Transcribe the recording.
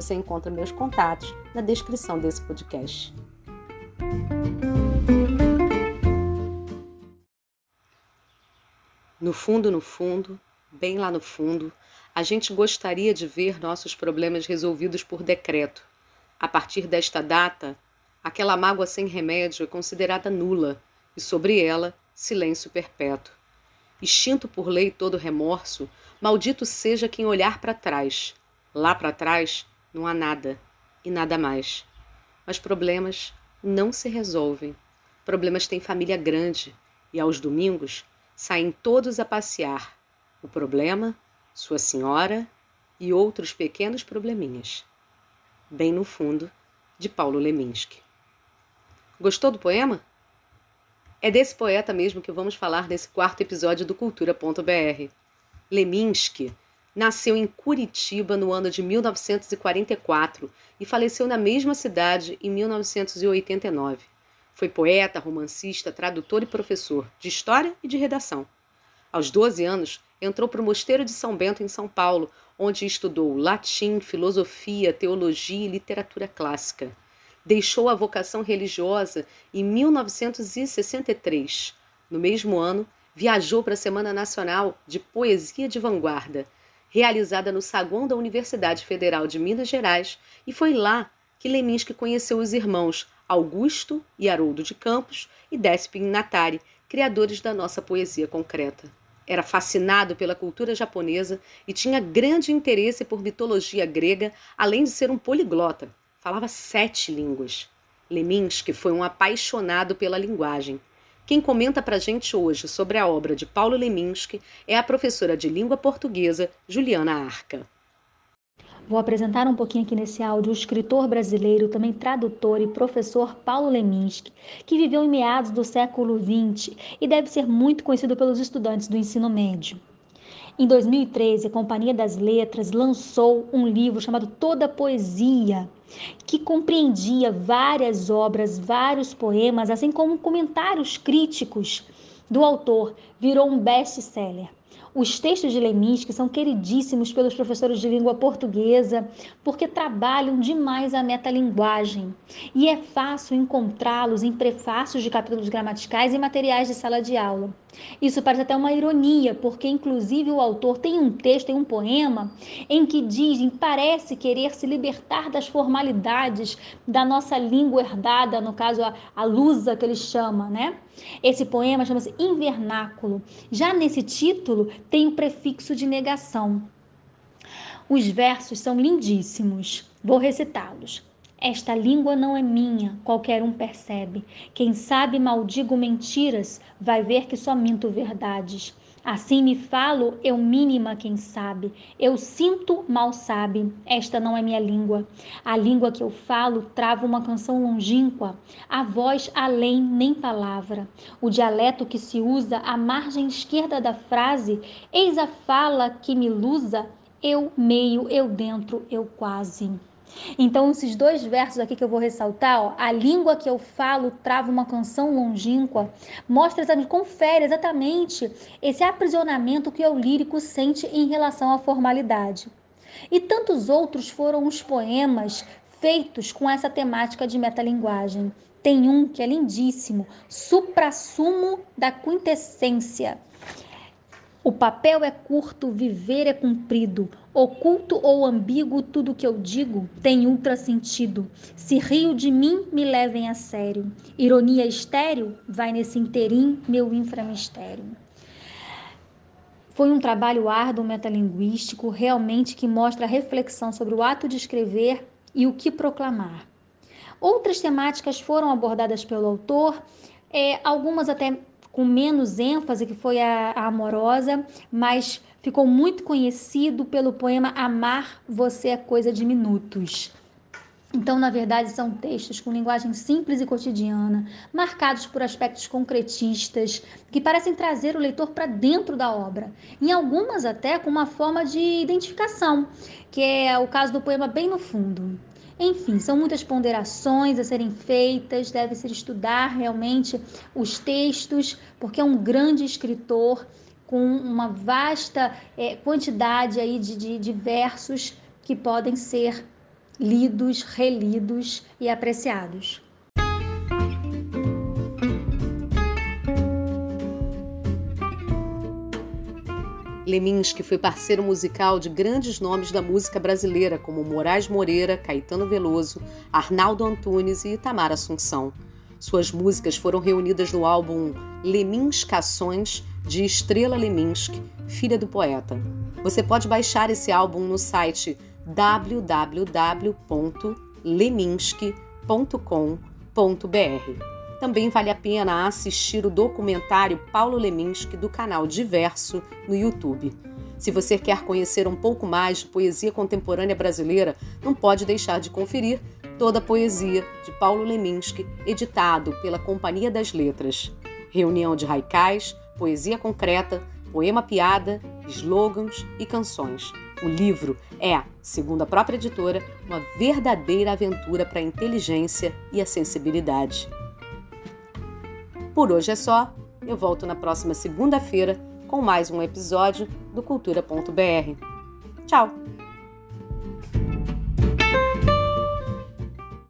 Você encontra meus contatos na descrição desse podcast. No fundo, no fundo, bem lá no fundo, a gente gostaria de ver nossos problemas resolvidos por decreto. A partir desta data, aquela mágoa sem remédio é considerada nula e sobre ela, silêncio perpétuo. Extinto por lei todo remorso, maldito seja quem olhar para trás. Lá para trás não há nada e nada mais. Mas problemas não se resolvem. Problemas têm família grande e aos domingos saem todos a passear. O problema, sua senhora e outros pequenos probleminhas. Bem no fundo, de Paulo Leminski. Gostou do poema? É desse poeta mesmo que vamos falar nesse quarto episódio do Cultura.br. Leminski nasceu em Curitiba no ano de 1944 e faleceu na mesma cidade em 1989. Foi poeta, romancista, tradutor e professor de história e de redação. Aos 12 anos, entrou para o Mosteiro de São Bento, em São Paulo, onde estudou latim, filosofia, teologia e literatura clássica. Deixou a vocação religiosa em 1963. No mesmo ano, viajou para a Semana Nacional de Poesia de Vanguarda realizada no saguão da Universidade Federal de Minas Gerais, e foi lá que Leminski conheceu os irmãos Augusto e Haroldo de Campos e Despin Natari, criadores da nossa poesia concreta. Era fascinado pela cultura japonesa e tinha grande interesse por mitologia grega, além de ser um poliglota. Falava sete línguas. Leminski foi um apaixonado pela linguagem. Quem comenta para a gente hoje sobre a obra de Paulo Leminski é a professora de língua portuguesa Juliana Arca. Vou apresentar um pouquinho aqui nesse áudio o escritor brasileiro, também tradutor e professor Paulo Leminski, que viveu em meados do século XX e deve ser muito conhecido pelos estudantes do ensino médio. Em 2013, a Companhia das Letras lançou um livro chamado Toda Poesia, que compreendia várias obras, vários poemas, assim como comentários críticos do autor. Virou um best-seller. Os textos de Leminski são queridíssimos pelos professores de língua portuguesa porque trabalham demais a metalinguagem e é fácil encontrá-los em prefácios de capítulos gramaticais e materiais de sala de aula. Isso parece até uma ironia, porque inclusive o autor tem um texto, tem um poema em que diz, parece querer se libertar das formalidades da nossa língua herdada, no caso a, a lusa que ele chama, né? Esse poema chama-se Invernáculo. Já nesse título tem o prefixo de negação. Os versos são lindíssimos. Vou recitá-los. Esta língua não é minha, qualquer um percebe. Quem sabe maldigo mentiras, vai ver que só minto verdades. Assim me falo, eu mínima quem sabe. Eu sinto, mal sabe. Esta não é minha língua. A língua que eu falo trava uma canção longínqua. A voz além, nem palavra. O dialeto que se usa à margem esquerda da frase, eis a fala que me lusa. Eu meio, eu dentro, eu quase. Então, esses dois versos aqui que eu vou ressaltar, ó, a língua que eu falo trava uma canção longínqua, mostra confere exatamente esse aprisionamento que o lírico sente em relação à formalidade. E tantos outros foram os poemas feitos com essa temática de metalinguagem. Tem um que é lindíssimo, Suprassumo da Quintessência. O papel é curto, viver é comprido. Oculto ou ambíguo, tudo que eu digo tem ultra sentido. Se rio de mim, me levem a sério. Ironia estéril, vai nesse interim meu inframistério. Foi um trabalho árduo metalinguístico, realmente que mostra a reflexão sobre o ato de escrever e o que proclamar. Outras temáticas foram abordadas pelo autor, é, algumas até com menos ênfase, que foi a, a amorosa, mas ficou muito conhecido pelo poema Amar Você é Coisa de Minutos. Então, na verdade, são textos com linguagem simples e cotidiana, marcados por aspectos concretistas, que parecem trazer o leitor para dentro da obra, em algumas até com uma forma de identificação, que é o caso do poema Bem no Fundo. Enfim, são muitas ponderações a serem feitas, deve-se estudar realmente os textos, porque é um grande escritor com uma vasta é, quantidade aí de, de, de versos que podem ser lidos, relidos e apreciados. Leminski foi parceiro musical de grandes nomes da música brasileira, como Moraes Moreira, Caetano Veloso, Arnaldo Antunes e Itamar Assunção. Suas músicas foram reunidas no álbum Leminskações de Estrela Leminski, filha do poeta. Você pode baixar esse álbum no site www.leminski.com.br. Também vale a pena assistir o documentário Paulo Leminski do canal Diverso no YouTube. Se você quer conhecer um pouco mais de poesia contemporânea brasileira, não pode deixar de conferir toda a poesia de Paulo Leminski, editado pela Companhia das Letras. Reunião de raicais, poesia concreta, poema piada, slogans e canções. O livro é, segundo a própria editora, uma verdadeira aventura para a inteligência e a sensibilidade. Por hoje é só. Eu volto na próxima segunda-feira com mais um episódio do Cultura.br. Tchau!